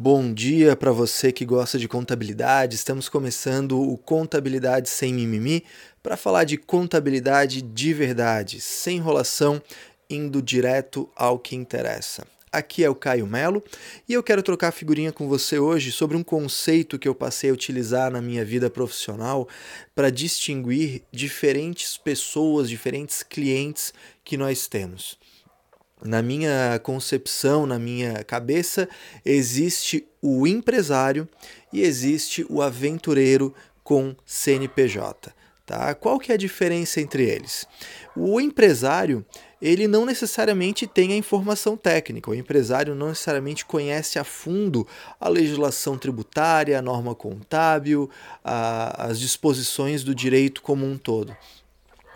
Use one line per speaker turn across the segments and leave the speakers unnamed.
Bom dia para você que gosta de contabilidade. Estamos começando o Contabilidade Sem Mimimi para falar de contabilidade de verdade, sem enrolação, indo direto ao que interessa. Aqui é o Caio Melo e eu quero trocar figurinha com você hoje sobre um conceito que eu passei a utilizar na minha vida profissional para distinguir diferentes pessoas, diferentes clientes que nós temos na minha concepção, na minha cabeça, existe o empresário e existe o aventureiro com CNPJ. Tá? Qual que é a diferença entre eles? O empresário ele não necessariamente tem a informação técnica. O empresário não necessariamente conhece a fundo a legislação tributária, a norma contábil, a, as disposições do direito como um todo.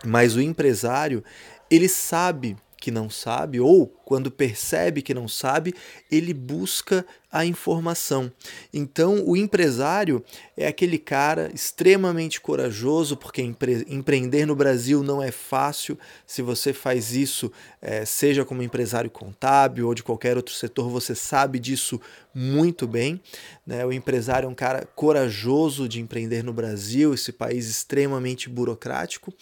Mas o empresário ele sabe que não sabe, ou quando percebe que não sabe, ele busca a informação. Então, o empresário é aquele cara extremamente corajoso, porque empre empreender no Brasil não é fácil. Se você faz isso, é, seja como empresário contábil ou de qualquer outro setor, você sabe disso muito bem. Né? O empresário é um cara corajoso de empreender no Brasil, esse país extremamente burocrático.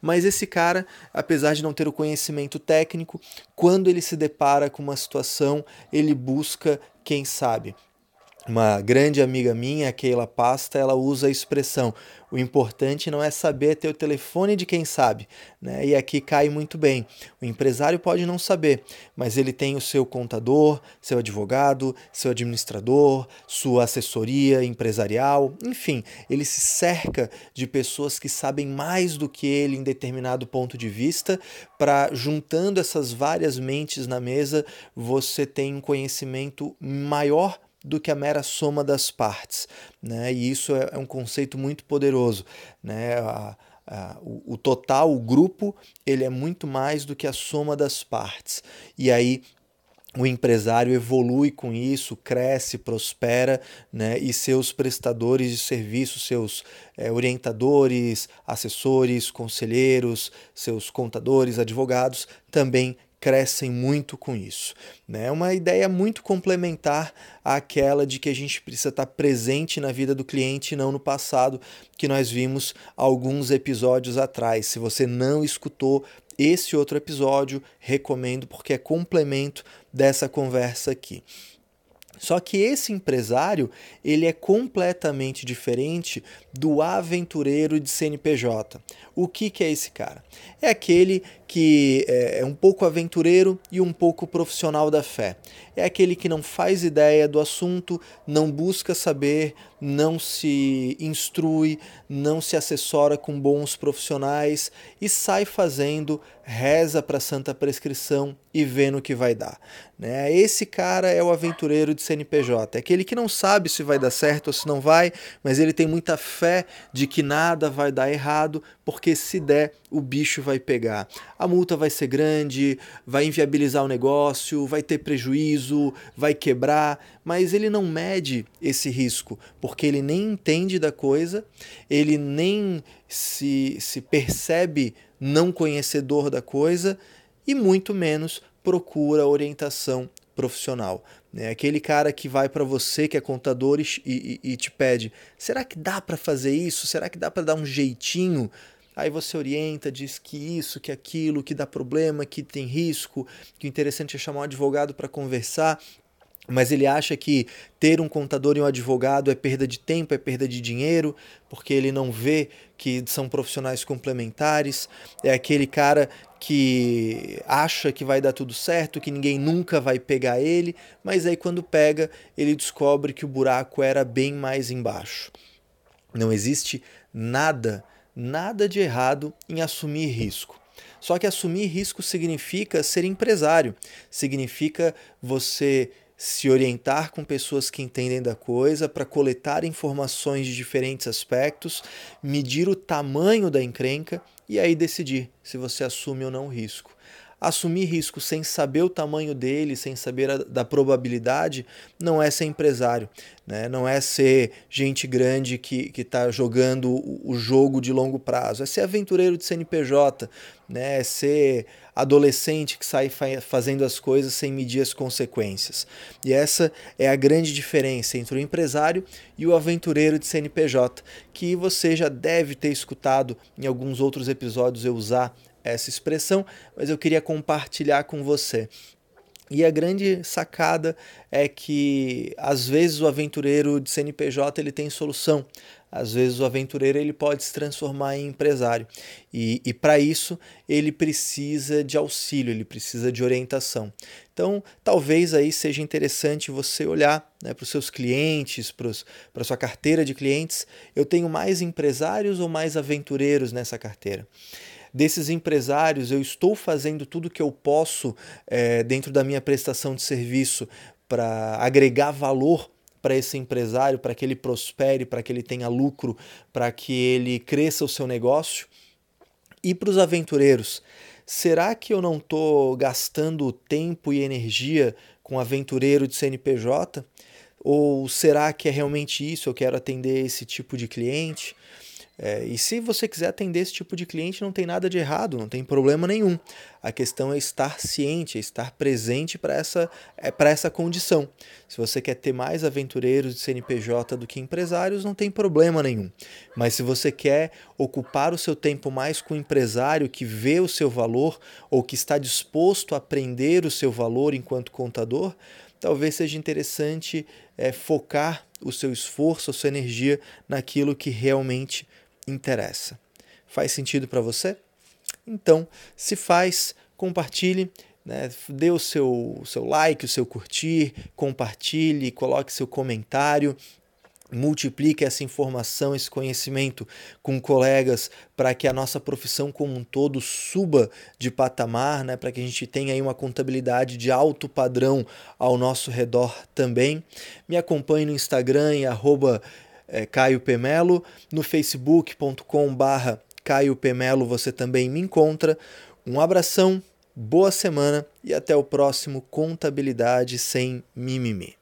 Mas esse cara, apesar de não ter o conhecimento técnico, quando ele se depara com uma situação, ele busca quem sabe. Uma grande amiga minha, Keila Pasta, ela usa a expressão: o importante não é saber ter o telefone de quem sabe, né? E aqui cai muito bem. O empresário pode não saber, mas ele tem o seu contador, seu advogado, seu administrador, sua assessoria empresarial, enfim, ele se cerca de pessoas que sabem mais do que ele em determinado ponto de vista, para juntando essas várias mentes na mesa, você tem um conhecimento maior do que a mera soma das partes. Né? E isso é, é um conceito muito poderoso. Né? A, a, o, o total, o grupo, ele é muito mais do que a soma das partes. E aí o empresário evolui com isso, cresce, prospera, né? e seus prestadores de serviço, seus é, orientadores, assessores, conselheiros, seus contadores, advogados também crescem muito com isso. É né? uma ideia muito complementar àquela de que a gente precisa estar presente na vida do cliente e não no passado, que nós vimos alguns episódios atrás. Se você não escutou esse outro episódio, recomendo porque é complemento dessa conversa aqui. Só que esse empresário, ele é completamente diferente do aventureiro de CNPJ. O que, que é esse cara? É aquele que é, é um pouco aventureiro e um pouco profissional da fé. É aquele que não faz ideia do assunto, não busca saber, não se instrui, não se assessora com bons profissionais e sai fazendo, reza para santa prescrição e vê no que vai dar. Né? Esse cara é o aventureiro de CNPJ, é aquele que não sabe se vai dar certo ou se não vai, mas ele tem muita fé de que nada vai dar errado, porque se der, o bicho vai pegar. A multa vai ser grande, vai inviabilizar o negócio, vai ter prejuízo, vai quebrar, mas ele não mede esse risco, porque ele nem entende da coisa, ele nem se, se percebe não conhecedor da coisa e muito menos procura orientação profissional. É aquele cara que vai para você, que é contador, e, e, e te pede: será que dá para fazer isso? Será que dá para dar um jeitinho? Aí você orienta, diz que isso, que aquilo, que dá problema, que tem risco, que o interessante é chamar um advogado para conversar mas ele acha que ter um contador e um advogado é perda de tempo, é perda de dinheiro, porque ele não vê que são profissionais complementares. É aquele cara que acha que vai dar tudo certo, que ninguém nunca vai pegar ele, mas aí quando pega, ele descobre que o buraco era bem mais embaixo. Não existe nada, nada de errado em assumir risco. Só que assumir risco significa ser empresário, significa você se orientar com pessoas que entendem da coisa para coletar informações de diferentes aspectos, medir o tamanho da encrenca e aí decidir se você assume ou não o risco. Assumir risco sem saber o tamanho dele, sem saber a, da probabilidade, não é ser empresário. Né? Não é ser gente grande que está jogando o, o jogo de longo prazo. É ser aventureiro de CNPJ, né? é ser adolescente que sai fazendo as coisas sem medir as consequências. E essa é a grande diferença entre o empresário e o aventureiro de CNPJ, que você já deve ter escutado em alguns outros episódios eu usar essa expressão, mas eu queria compartilhar com você. E a grande sacada é que às vezes o aventureiro de CNPJ ele tem solução. Às vezes o aventureiro ele pode se transformar em empresário. E, e para isso ele precisa de auxílio, ele precisa de orientação. Então talvez aí seja interessante você olhar né, para os seus clientes, para a sua carteira de clientes. Eu tenho mais empresários ou mais aventureiros nessa carteira? Desses empresários, eu estou fazendo tudo que eu posso é, dentro da minha prestação de serviço para agregar valor para esse empresário, para que ele prospere, para que ele tenha lucro, para que ele cresça o seu negócio. E para os aventureiros, será que eu não estou gastando tempo e energia com aventureiro de CNPJ? Ou será que é realmente isso? Eu quero atender esse tipo de cliente? É, e se você quiser atender esse tipo de cliente, não tem nada de errado, não tem problema nenhum. A questão é estar ciente, é estar presente para essa, é, essa condição. Se você quer ter mais aventureiros de CNPJ do que empresários, não tem problema nenhum. Mas se você quer ocupar o seu tempo mais com o empresário que vê o seu valor ou que está disposto a aprender o seu valor enquanto contador, talvez seja interessante é, focar o seu esforço, a sua energia naquilo que realmente interessa. Faz sentido para você? Então, se faz, compartilhe, né? dê o seu, seu like, o seu curtir, compartilhe, coloque seu comentário, multiplique essa informação, esse conhecimento com colegas para que a nossa profissão como um todo suba de patamar, né, para que a gente tenha aí uma contabilidade de alto padrão ao nosso redor também. Me acompanhe no Instagram em arroba é, Caio Pemelo. No facebook.com barra Caio Pemelo você também me encontra. Um abração, boa semana e até o próximo Contabilidade Sem Mimimi.